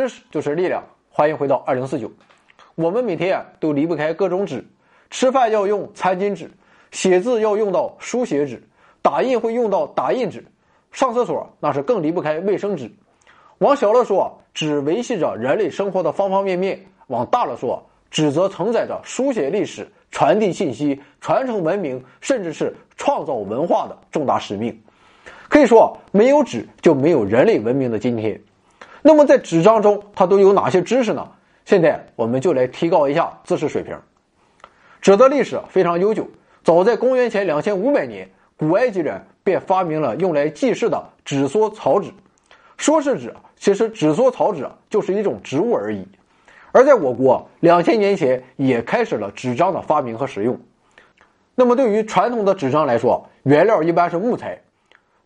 知识就是力量，欢迎回到二零四九。我们每天啊都离不开各种纸，吃饭要用餐巾纸，写字要用到书写纸，打印会用到打印纸，上厕所那是更离不开卫生纸。往小了说，纸维系着人类生活的方方面面；往大了说，纸则承载着书写历史、传递信息、传承文明，甚至是创造文化的重大使命。可以说，没有纸就没有人类文明的今天。那么，在纸张中，它都有哪些知识呢？现在我们就来提高一下知识水平。纸的历史非常悠久，早在公元前两千五百年，古埃及人便发明了用来记事的纸缩草纸。说是纸。其实纸缩草纸就是一种植物而已，而在我国两千年前也开始了纸张的发明和使用。那么对于传统的纸张来说，原料一般是木材。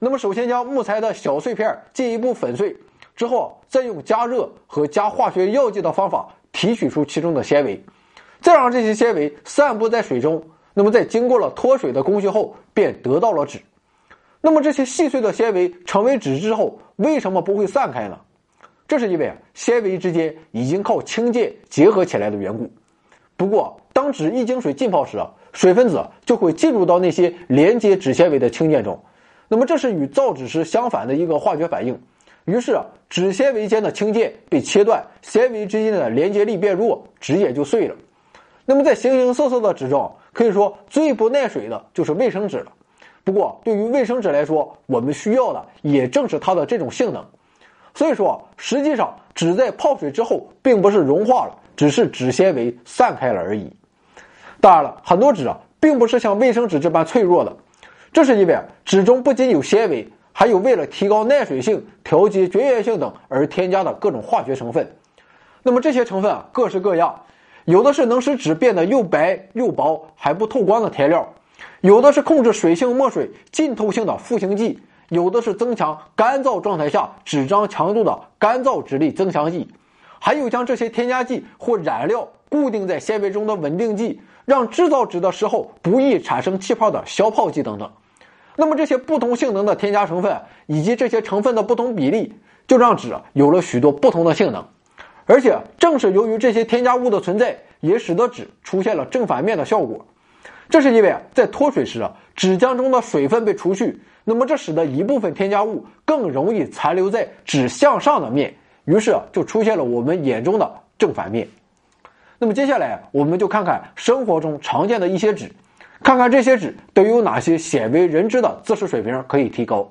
那么首先将木材的小碎片进一步粉碎之后，再用加热和加化学药剂的方法提取出其中的纤维，再让这些纤维散布在水中。那么在经过了脱水的工序后，便得到了纸。那么这些细碎的纤维成为纸之后，为什么不会散开呢？这是因为纤维之间已经靠氢键结合起来的缘故。不过，当纸一经水浸泡时啊，水分子就会进入到那些连接纸纤维的氢键中。那么这是与造纸时相反的一个化学反应。于是，纸纤维间的氢键被切断，纤维之间的连接力变弱，纸也就碎了。那么在形形色色的纸中，可以说最不耐水的就是卫生纸了。不过，对于卫生纸来说，我们需要的也正是它的这种性能。所以说，实际上纸在泡水之后，并不是融化了，只是纸纤维散开了而已。当然了，很多纸啊，并不是像卫生纸这般脆弱的，这是因为纸中不仅有纤维，还有为了提高耐水性、调节绝缘性等而添加的各种化学成分。那么这些成分啊，各式各样，有的是能使纸变得又白又薄还不透光的填料。有的是控制水性墨水浸透性的赋形剂，有的是增强干燥状态下纸张强度的干燥纸力增强剂，还有将这些添加剂或染料固定在纤维中的稳定剂，让制造纸的时候不易产生气泡的消泡剂等等。那么这些不同性能的添加成分以及这些成分的不同比例，就让纸有了许多不同的性能。而且正是由于这些添加物的存在，也使得纸出现了正反面的效果。这是因为啊，在脱水时啊，纸浆中的水分被除去，那么这使得一部分添加物更容易残留在纸向上的面，于是，就出现了我们眼中的正反面。那么接下来我们就看看生活中常见的一些纸，看看这些纸都有哪些鲜为人知的知识水平可以提高。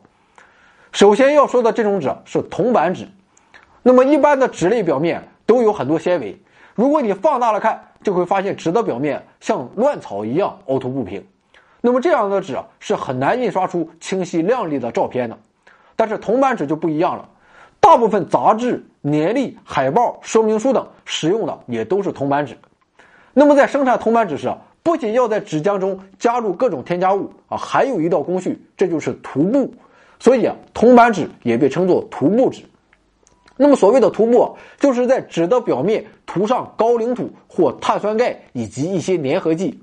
首先要说的这种纸是铜板纸，那么一般的纸类表面都有很多纤维，如果你放大了看。就会发现纸的表面像乱草一样凹凸不平，那么这样的纸是很难印刷出清晰亮丽的照片的。但是铜版纸就不一样了，大部分杂志、年历、海报、说明书等使用的也都是铜版纸。那么在生产铜版纸时，不仅要在纸浆中加入各种添加物啊，还有一道工序，这就是涂布。所以啊，铜版纸也被称作涂布纸。那么所谓的涂布，就是在纸的表面涂上高岭土或碳酸钙以及一些粘合剂。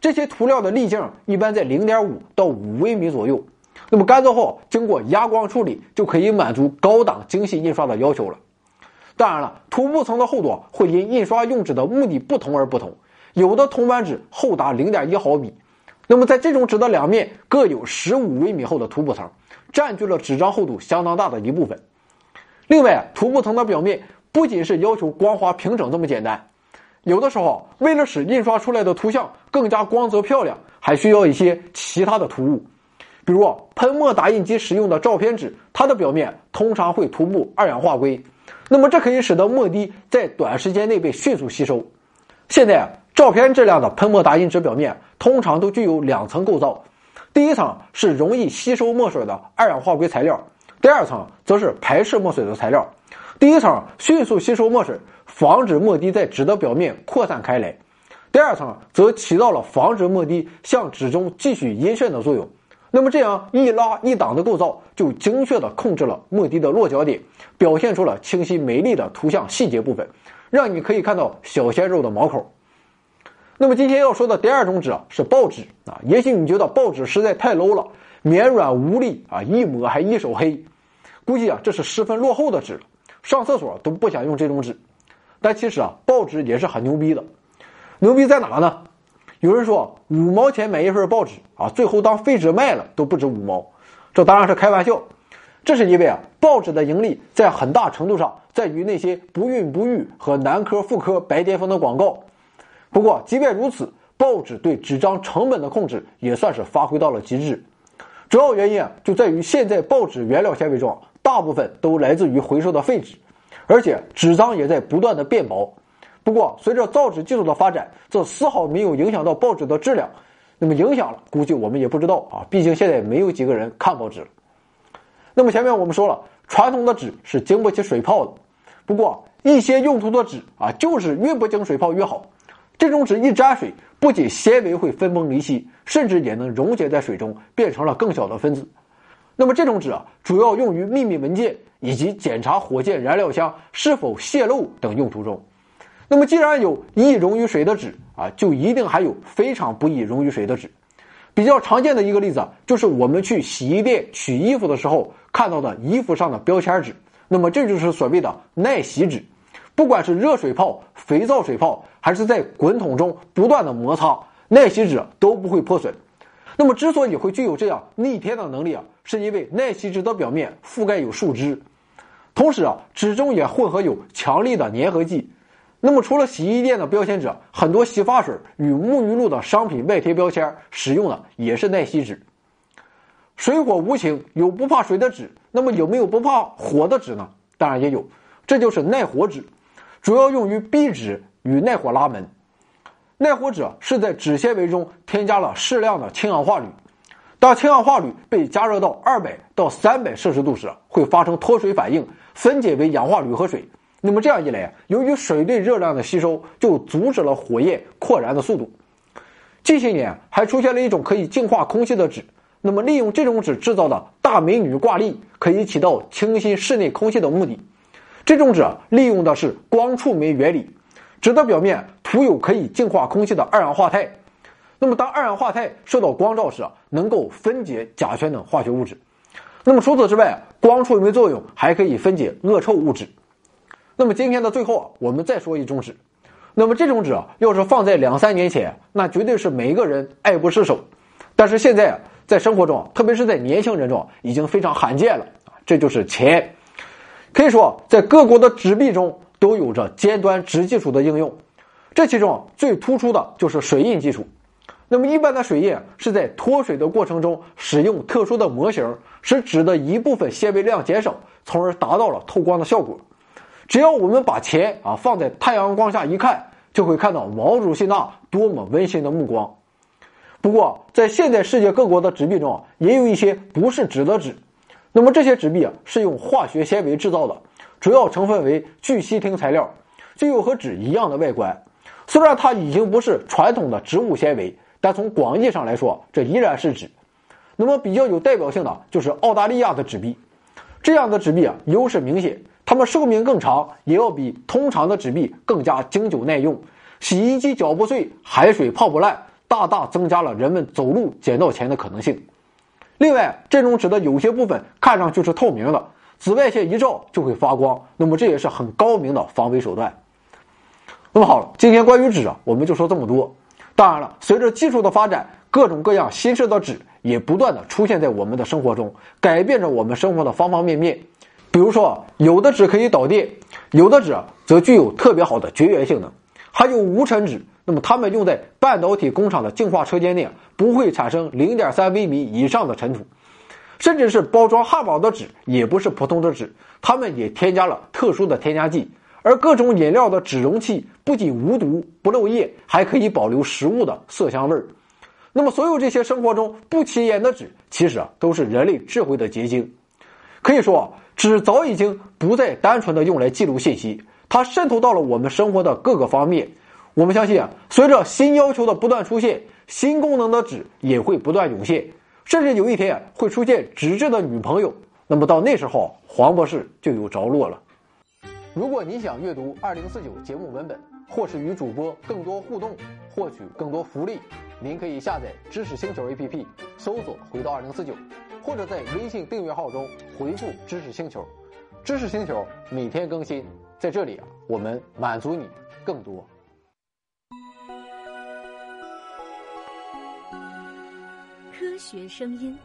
这些涂料的粒径一般在零点五到五微米左右。那么干燥后，经过压光处理，就可以满足高档精细印刷的要求了。当然了，涂布层的厚度会因印刷用纸的目的不同而不同。有的铜版纸厚达零点一毫米，那么在这种纸的两面各有十五微米厚的涂布层，占据了纸张厚度相当大的一部分。另外，涂布层的表面不仅是要求光滑平整这么简单，有的时候为了使印刷出来的图像更加光泽漂亮，还需要一些其他的涂物。比如喷墨打印机使用的照片纸，它的表面通常会涂布二氧化硅，那么这可以使得墨滴在短时间内被迅速吸收。现在照片质量的喷墨打印纸表面通常都具有两层构造，第一层是容易吸收墨水的二氧化硅材料。第二层则是排斥墨水的材料，第一层迅速吸收墨水，防止墨滴在纸的表面扩散开来；第二层则起到了防止墨滴向纸中继续阴渗的作用。那么这样一拉一挡的构造，就精确地控制了墨滴的落脚点，表现出了清晰美丽的图像细节部分，让你可以看到小鲜肉的毛孔。那么今天要说的第二种纸啊是报纸啊，也许你觉得报纸实在太 low 了，绵软无力啊，一抹还一手黑。估计啊，这是十分落后的纸。上厕所都不想用这种纸。但其实啊，报纸也是很牛逼的，牛逼在哪呢？有人说五毛钱买一份报纸啊，最后当废纸卖了都不止五毛，这当然是开玩笑。这是因为啊，报纸的盈利在很大程度上在于那些不孕不育和男科妇科白癜风的广告。不过，即便如此，报纸对纸张成本的控制也算是发挥到了极致。主要原因啊，就在于现在报纸原料纤维中大部分都来自于回收的废纸，而且纸张也在不断的变薄。不过，随着造纸技术的发展，这丝毫没有影响到报纸的质量。那么影响了，估计我们也不知道啊，毕竟现在没有几个人看报纸了。那么前面我们说了，传统的纸是经不起水泡的。不过一些用途的纸啊，就是越不经水泡越好。这种纸一沾水，不仅纤维会分崩离析，甚至也能溶解在水中，变成了更小的分子。那么这种纸啊，主要用于秘密文件以及检查火箭燃料箱是否泄漏等用途中。那么既然有易溶于水的纸啊，就一定还有非常不易溶于水的纸。比较常见的一个例子就是我们去洗衣店取衣服的时候看到的衣服上的标签纸，那么这就是所谓的耐洗纸。不管是热水泡、肥皂水泡，还是在滚筒中不断的摩擦，耐洗纸都不会破损。那么之所以会具有这样逆天的能力啊，是因为耐洗纸的表面覆盖有树脂，同时啊，纸中也混合有强力的粘合剂。那么，除了洗衣店的标签纸，很多洗发水与沐浴露的商品外贴标签使用的也是耐洗纸。水火无情，有不怕水的纸，那么有没有不怕火的纸呢？当然也有，这就是耐火纸，主要用于壁纸与耐火拉门。耐火纸是在纸纤维中添加了适量的氢氧化铝，当氢氧化铝被加热到二百到三百摄氏度时，会发生脱水反应，分解为氧化铝和水。那么这样一来，由于水对热量的吸收，就阻止了火焰扩燃的速度。近些年还出现了一种可以净化空气的纸。那么利用这种纸制造的大美女挂历，可以起到清新室内空气的目的。这种纸利用的是光触媒原理，纸的表面涂有可以净化空气的二氧化钛。那么当二氧化钛受到光照时，能够分解甲醛等化学物质。那么除此之外，光触媒作用还可以分解恶臭物质。那么今天的最后啊，我们再说一种纸。那么这种纸啊，要是放在两三年前，那绝对是每一个人爱不释手。但是现在啊，在生活中，特别是在年轻人中，已经非常罕见了。这就是钱。可以说，在各国的纸币中都有着尖端纸技术的应用。这其中最突出的就是水印技术。那么一般的水印是在脱水的过程中，使用特殊的模型，使纸的一部分纤维量减少，从而达到了透光的效果。只要我们把钱啊放在太阳光下一看，就会看到毛主席那多么温馨的目光。不过，在现在世界各国的纸币中，也有一些不是纸的纸。那么这些纸币啊是用化学纤维制造的，主要成分为聚烯烃材料，具有和纸一样的外观。虽然它已经不是传统的植物纤维，但从广义上来说，这依然是纸。那么比较有代表性的就是澳大利亚的纸币，这样的纸币啊优势明显。它们寿命更长，也要比通常的纸币更加经久耐用，洗衣机搅不碎，海水泡不烂，大大增加了人们走路捡到钱的可能性。另外，这种纸的有些部分看上去是透明的，紫外线一照就会发光，那么这也是很高明的防伪手段。那么好了，今天关于纸啊，我们就说这么多。当然了，随着技术的发展，各种各样新式的纸也不断的出现在我们的生活中，改变着我们生活的方方面面。比如说，有的纸可以导电，有的纸则具有特别好的绝缘性能，还有无尘纸。那么它们用在半导体工厂的净化车间内，不会产生零点三微米以上的尘土。甚至是包装汉堡的纸，也不是普通的纸，它们也添加了特殊的添加剂。而各种饮料的纸容器不仅无毒不漏液，还可以保留食物的色香味儿。那么，所有这些生活中不起眼的纸，其实啊，都是人类智慧的结晶。可以说。纸早已经不再单纯的用来记录信息，它渗透到了我们生活的各个方面。我们相信啊，随着新要求的不断出现，新功能的纸也会不断涌现，甚至有一天会出现纸质的女朋友。那么到那时候，黄博士就有着落了。如果你想阅读二零四九节目文本，或是与主播更多互动，获取更多福利，您可以下载知识星球 APP，搜索“回到二零四九”。或者在微信订阅号中回复“知识星球”，知识星球每天更新，在这里啊，我们满足你更多。学声音。